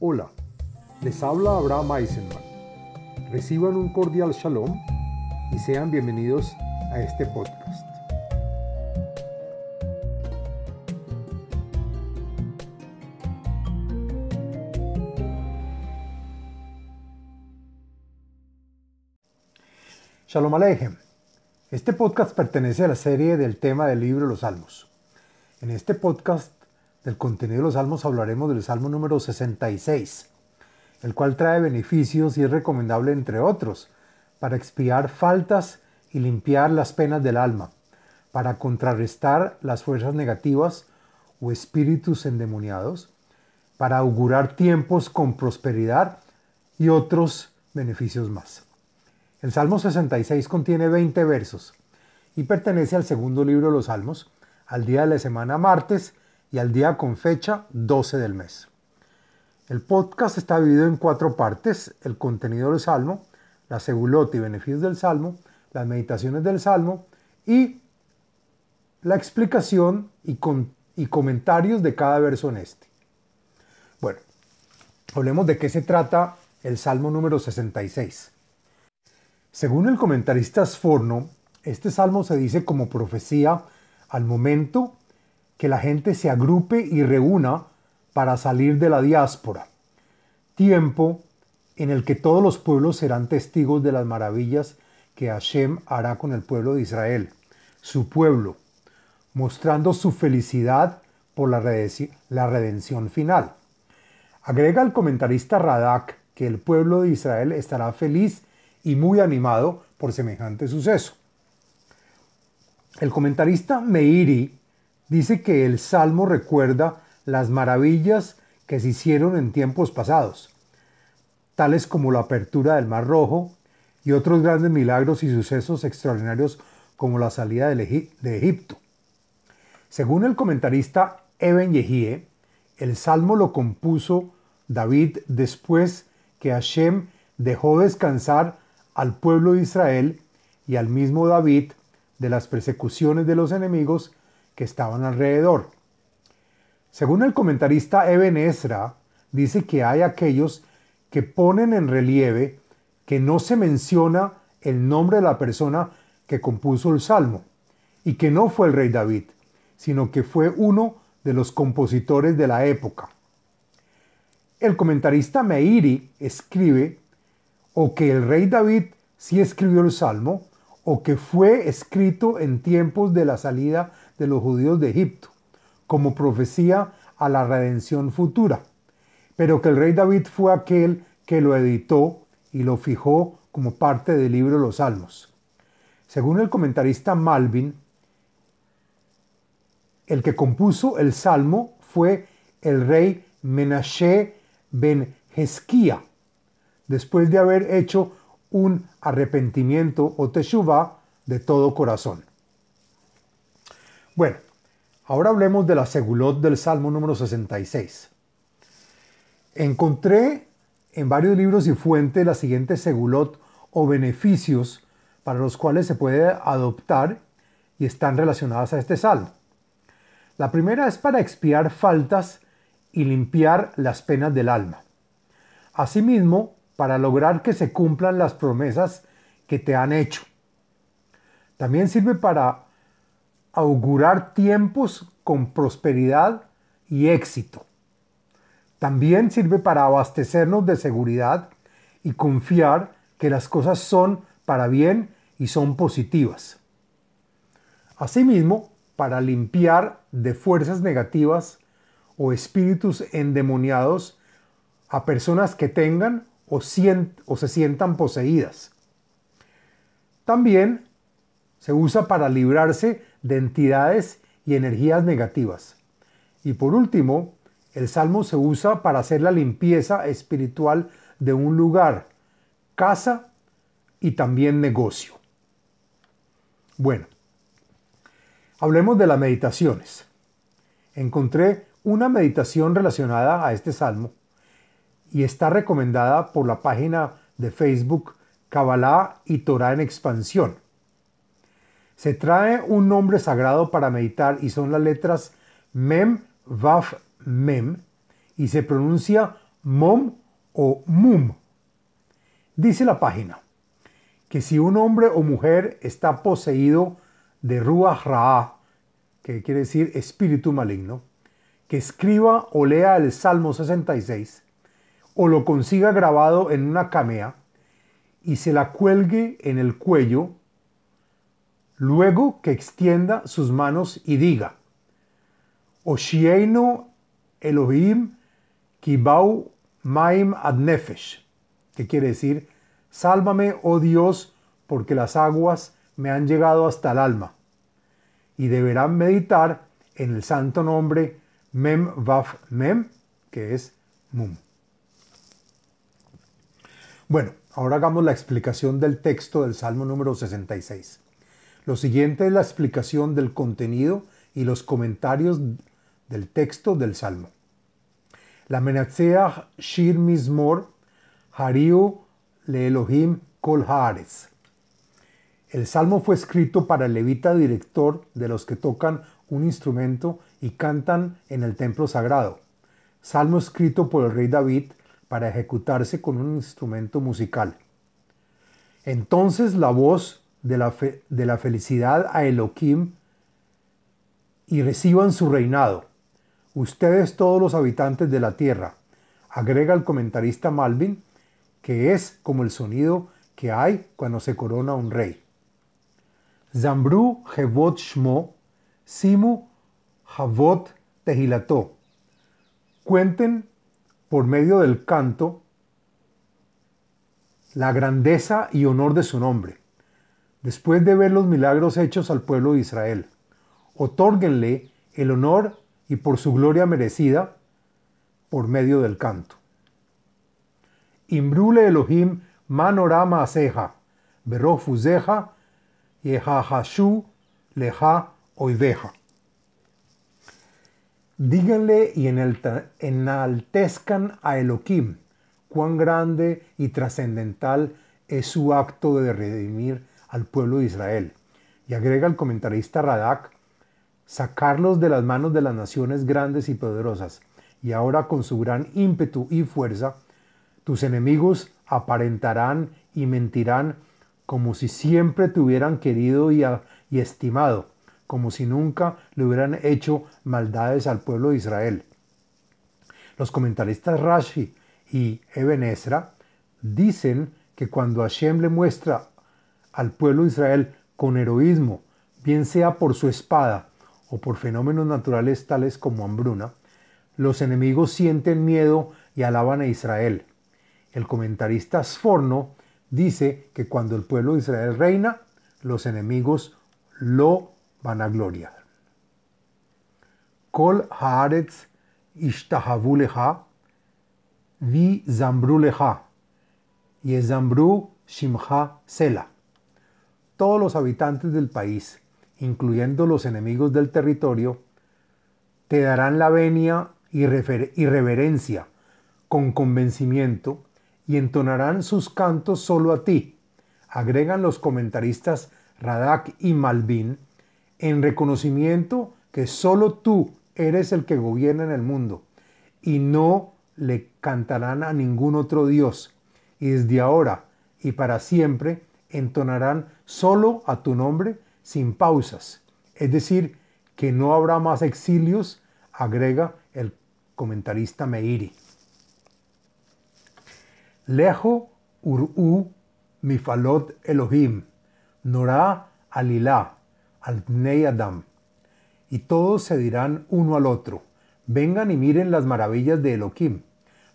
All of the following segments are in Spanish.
Hola, les habla Abraham Eisenman. Reciban un cordial shalom y sean bienvenidos a este podcast. Shalom Aleichem. Este podcast pertenece a la serie del tema del libro los Salmos. En este podcast del contenido de los salmos hablaremos del salmo número 66, el cual trae beneficios y es recomendable, entre otros, para expiar faltas y limpiar las penas del alma, para contrarrestar las fuerzas negativas o espíritus endemoniados, para augurar tiempos con prosperidad y otros beneficios más. El Salmo 66 contiene 20 versos y pertenece al segundo libro de los Salmos, al día de la semana martes y al día con fecha 12 del mes. El podcast está dividido en cuatro partes, el contenido del Salmo, la segulota y beneficios del Salmo, las meditaciones del Salmo y la explicación y, y comentarios de cada verso en este. Bueno, hablemos de qué se trata el Salmo número 66. Según el comentarista Sforno, este salmo se dice como profecía al momento que la gente se agrupe y reúna para salir de la diáspora. Tiempo en el que todos los pueblos serán testigos de las maravillas que Hashem hará con el pueblo de Israel, su pueblo, mostrando su felicidad por la, redención final. Agrega el comentarista Radak que el pueblo de Israel estará feliz y muy animado por semejante suceso. El comentarista Meiri dice que el Salmo recuerda las maravillas que se hicieron en tiempos pasados, tales como la apertura del Mar Rojo y otros grandes milagros y sucesos extraordinarios como la salida de Egipto. Según el comentarista Eben Yehie, el Salmo lo compuso David después que Hashem dejó descansar al pueblo de Israel y al mismo David de las persecuciones de los enemigos que estaban alrededor. Según el comentarista Eben Ezra, dice que hay aquellos que ponen en relieve que no se menciona el nombre de la persona que compuso el salmo y que no fue el rey David, sino que fue uno de los compositores de la época. El comentarista Meiri escribe o que el rey David sí escribió el salmo o que fue escrito en tiempos de la salida de los judíos de Egipto, como profecía a la redención futura, pero que el rey David fue aquel que lo editó y lo fijó como parte del libro de los Salmos. Según el comentarista Malvin, el que compuso el salmo fue el rey Menashe ben Hezquía, después de haber hecho un arrepentimiento o teshuvah de todo corazón. Bueno, ahora hablemos de la segulot del Salmo número 66. Encontré en varios libros y fuentes la siguiente segulot o beneficios para los cuales se puede adoptar y están relacionadas a este salmo. La primera es para expiar faltas y limpiar las penas del alma. Asimismo, para lograr que se cumplan las promesas que te han hecho. También sirve para augurar tiempos con prosperidad y éxito. También sirve para abastecernos de seguridad y confiar que las cosas son para bien y son positivas. Asimismo, para limpiar de fuerzas negativas o espíritus endemoniados a personas que tengan o, o se sientan poseídas. También se usa para librarse de entidades y energías negativas. Y por último, el salmo se usa para hacer la limpieza espiritual de un lugar, casa y también negocio. Bueno, hablemos de las meditaciones. Encontré una meditación relacionada a este salmo y está recomendada por la página de Facebook Kabbalah y Torah en expansión. Se trae un nombre sagrado para meditar y son las letras Mem, Vaf, Mem y se pronuncia mom o mum. Dice la página que si un hombre o mujer está poseído de Ruach Ra'a, que quiere decir espíritu maligno, que escriba o lea el Salmo 66 o lo consiga grabado en una camea y se la cuelgue en el cuello, luego que extienda sus manos y diga, Oshieino Elohim Kibau Maim Adnefesh, que quiere decir, Sálvame, oh Dios, porque las aguas me han llegado hasta el alma. Y deberán meditar en el santo nombre Mem Vaf Mem, que es Mum. Bueno, ahora hagamos la explicación del texto del Salmo número 66. Lo siguiente es la explicación del contenido y los comentarios del texto del Salmo. La Menatseach Shir Mismor Hariu Le Elohim Kol Haaretz. El salmo fue escrito para el levita director de los que tocan un instrumento y cantan en el templo sagrado. Salmo escrito por el rey David para ejecutarse con un instrumento musical. Entonces la voz de la, de la felicidad a Elohim y reciban su reinado. Ustedes todos los habitantes de la tierra, agrega el comentarista Malvin, que es como el sonido que hay cuando se corona un rey. Zambru Hevot Shmo, Simu Havot Tehilató. Cuenten por medio del canto la grandeza y honor de su nombre, después de ver los milagros hechos al pueblo de Israel. Otórguenle el honor y por su gloria merecida por medio del canto. Imbrule Elohim manorama aseja, berofuzeja Yehahashu leja oiveja. Díganle y enaltezcan a Elohim cuán grande y trascendental es su acto de redimir al pueblo de Israel. Y agrega el comentarista Radak, sacarlos de las manos de las naciones grandes y poderosas. Y ahora con su gran ímpetu y fuerza, tus enemigos aparentarán y mentirán como si siempre te hubieran querido y, estimado, como si nunca le hubieran hecho maldades al pueblo de Israel. Los comentaristas Rashi y Eben Ezra dicen que cuando Hashem le muestra al pueblo de Israel con heroísmo, bien sea por su espada o por fenómenos naturales tales como hambruna, los enemigos sienten miedo y alaban a Israel. El comentarista Sforno dice que cuando el pueblo de Israel reina, los enemigos lo van a gloriar. Kol haaretz ishtahavu lecha, vi zambru lecha, zambru shimcha sela. Todos los habitantes del país, incluyendo los enemigos del territorio, te darán la venia y reverencia con convencimiento y entonarán sus cantos solo a ti, agregan los comentaristas Radak y Malvin, en reconocimiento que solo tú eres el que gobierna en el mundo, y no le cantarán a ningún otro Dios, y desde ahora y para siempre entonarán solo a tu nombre sin pausas, es decir, que no habrá más exilios, agrega el comentarista Meiri. Lejo Ur'u Mifalot Elohim, Norá Alilá, al Adam. Y todos se dirán uno al otro, vengan y miren las maravillas de Elohim,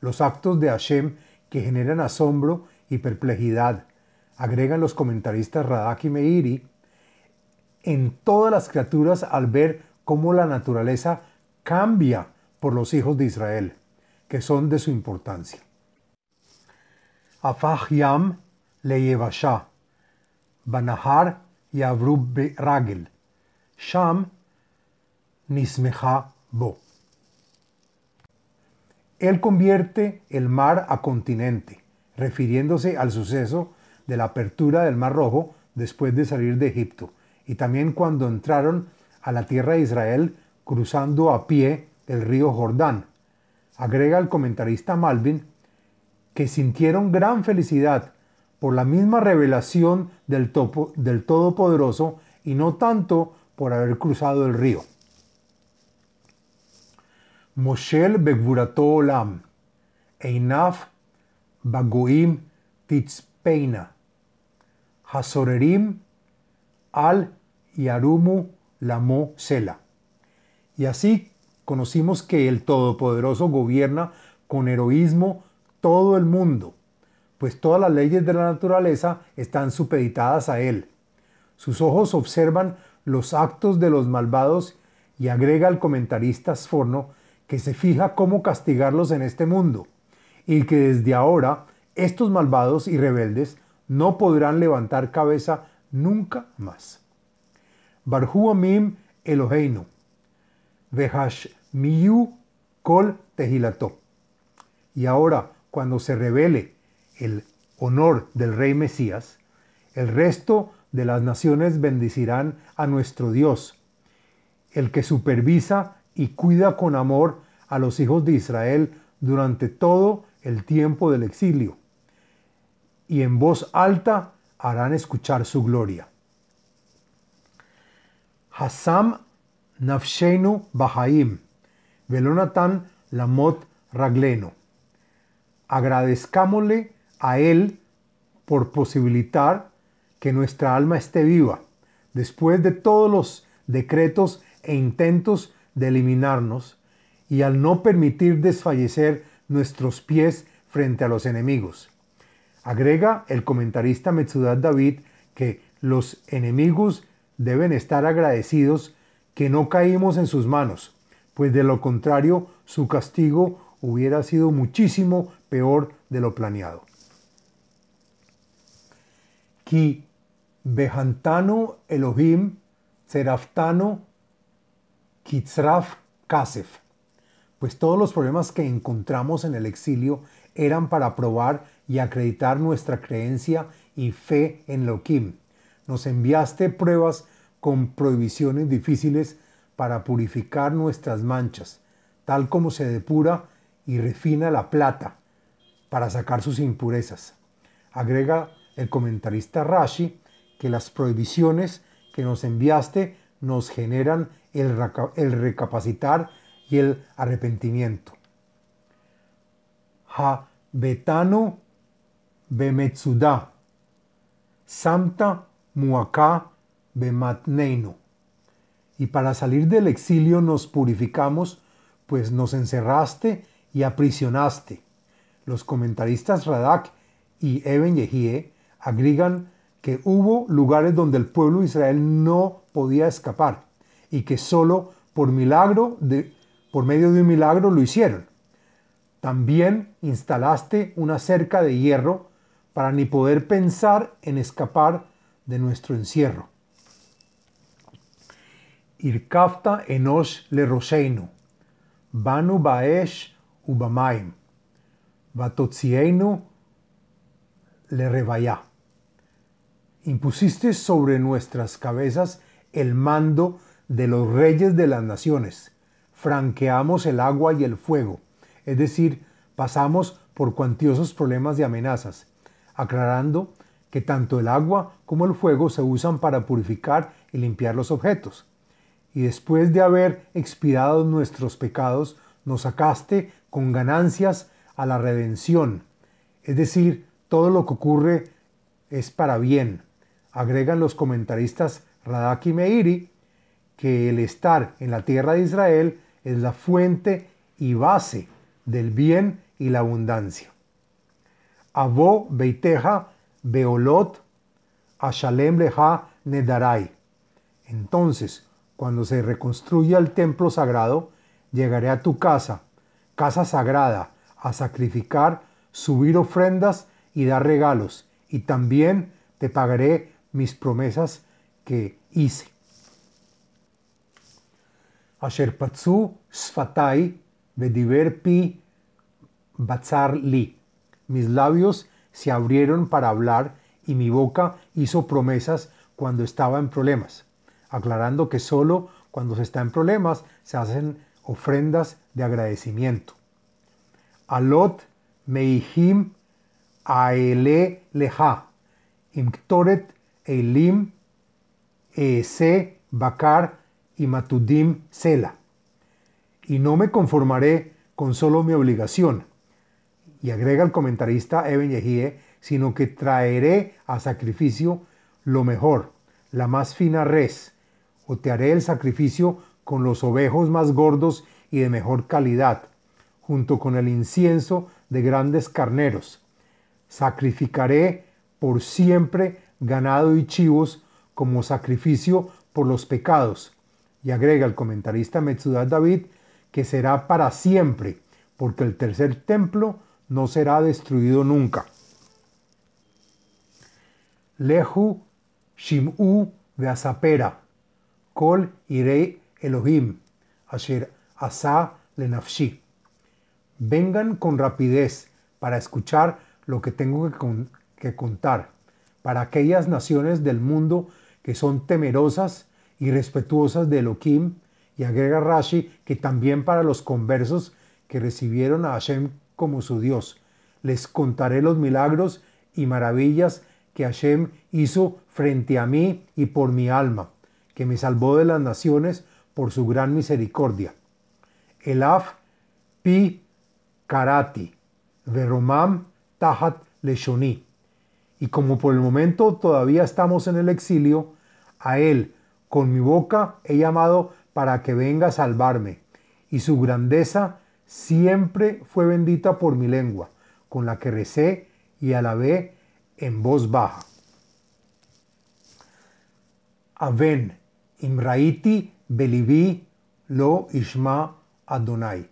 los actos de Hashem que generan asombro y perplejidad, agregan los comentaristas Radak y Meiri, en todas las criaturas al ver cómo la naturaleza cambia por los hijos de Israel, que son de su importancia. Afach Yam Leyevasha, Banahar Yavru Ragel, Sham Nismeha Bo. Él convierte el mar a continente, refiriéndose al suceso de la apertura del Mar Rojo después de salir de Egipto, y también cuando entraron a la tierra de Israel cruzando a pie el río Jordán. Agrega el comentarista Malvin que sintieron gran felicidad por la misma revelación del, del Todopoderoso y no tanto por haber cruzado el río. Moshel Begvurato Olam, Einaf Bagoim Titzpeina, Hasorerim Al Yarumu Lamo Sela. Y así conocimos que el Todopoderoso gobierna con heroísmo todo el mundo, pues todas las leyes de la naturaleza están supeditadas a Él. Sus ojos observan los actos de los malvados y agrega el comentarista Sforno que se fija cómo castigarlos en este mundo y que desde ahora estos malvados y rebeldes no podrán levantar cabeza nunca más. Barhu Eloheinu, Miyu Kol. Y ahora, cuando se revele el honor del rey Mesías, el resto de las naciones bendecirán a nuestro Dios, el que supervisa y cuida con amor a los hijos de Israel durante todo el tiempo del exilio, y en voz alta harán escuchar su gloria. Hassam Nafshenu Bahaim, Velonatan Lamot Ragleno. Agradezcámosle a Él por posibilitar que nuestra alma esté viva, después de todos los decretos e intentos de eliminarnos, y al no permitir desfallecer nuestros pies frente a los enemigos. Agrega el comentarista Metzudat David que los enemigos deben estar agradecidos que no caímos en sus manos, pues de lo contrario su castigo hubiera sido muchísimo peor de lo planeado. Ki Behantano Elohim Seraftano Kitzraf Kasef. Pues todos los problemas que encontramos en el exilio eran para probar y acreditar nuestra creencia y fe en Elohim. Nos enviaste pruebas con prohibiciones difíciles para purificar nuestras manchas, tal como se depura y refina la plata para sacar sus impurezas. Agrega el comentarista Rashi que las prohibiciones que nos enviaste nos generan el, recapacitar y el arrepentimiento. Ha betano bemetsuda, samta muaka bematneino. Y para salir del exilio nos purificamos, pues nos encerraste y aprisionaste. Los comentaristas Radak y Eben Yehie agregan que hubo lugares donde el pueblo de Israel no podía escapar y que solo por milagro de, por medio de un milagro lo hicieron. También instalaste una cerca de hierro para ni poder pensar en escapar de nuestro encierro. Irkafta enosh le roseinu, banu baesh ubamaim, batotzienu le revaya impusiste sobre nuestras cabezas el mando de los reyes de las naciones. Franqueamos el agua y el fuego, es decir, pasamos por cuantiosos problemas y amenazas, aclarando que tanto el agua como el fuego se usan para purificar y limpiar los objetos. Y después de haber expiado nuestros pecados, nos sacaste con ganancias a la redención. Es decir, todo lo que ocurre es para bien, agregan los comentaristas Radak y Meiri que el estar en la tierra de Israel es la fuente y base del bien y la abundancia. Abo Beiteja Beolot Ashalem Leha Nedarai. Entonces, cuando se reconstruya el templo sagrado, llegaré a tu casa, casa sagrada, a sacrificar, subir ofrendas y dar regalos, y también te pagaré mis promesas que hice. Asher patzu sfatai vediver pi li. Mis labios se abrieron para hablar y mi boca hizo promesas cuando estaba en problemas, aclarando que solo cuando se está en problemas se hacen ofrendas de agradecimiento. alot meihim aele leja, imktoret eilim ese bakar y matudim sela. Y no me conformaré con solo mi obligación. Y agrega el comentarista Eben Yehie, sino que traeré a sacrificio lo mejor, la más fina res, o te haré el sacrificio con los ovejos más gordos y de mejor calidad, junto con el incienso de grandes carneros. Sacrificaré por siempre ganado y chivos como sacrificio por los pecados. Y agrega el comentarista Metzudat David que será para siempre, porque el tercer templo no será destruido nunca. Lehu Shim'u Asapera, Kol Irei Elohim, Asher Asa Lenafshi. Vengan con rapidez para escuchar lo que tengo que, contar, para aquellas naciones del mundo que son temerosas y respetuosas de Elohim, y agrega Rashi que también para los conversos que recibieron a Hashem como su Dios. Les contaré los milagros y maravillas que Hashem hizo frente a mí y por mi alma, que me salvó de las naciones por su gran misericordia. Elaf pi karati, veromam tahat leshoni. Y como por el momento todavía estamos en el exilio, a él con mi boca he llamado para que venga a salvarme, y su grandeza siempre fue bendita por mi lengua, con la que recé y alabé en voz baja. Aven, Imraiti, Beliví, Lo Ishma Adonai.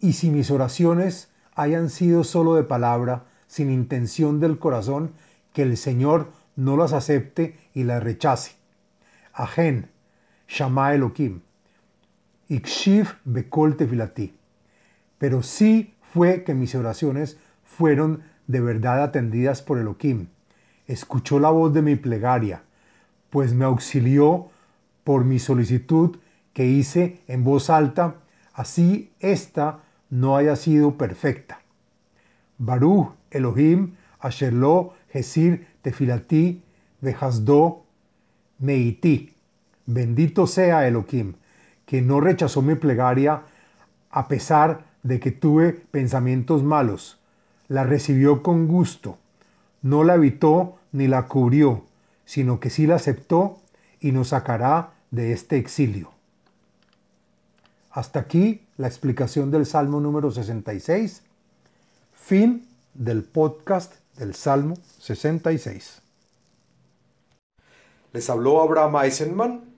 Y si mis oraciones hayan sido solo de palabra, sin intención del corazón, que el Señor no las acepte y las rechace. Ajen, Shama Elohim. Ikshiv Bekol Tefilati. Pero sí fue que mis oraciones fueron de verdad atendidas por Elohim. Escuchó la voz de mi plegaria, pues me auxilió por mi solicitud que hice en voz alta, así ésta no haya sido perfecta. Baruch Elohim Asherlo Jesir Tefilati Vejasdo Meiti. Bendito sea Elohim, que no rechazó mi plegaria a pesar de que tuve pensamientos malos. La recibió con gusto, no la evitó ni la cubrió, sino que sí la aceptó y nos sacará de este exilio. Hasta aquí la explicación del Salmo número 66. Fin del podcast del Salmo 66. Les habló Abraham Eisenman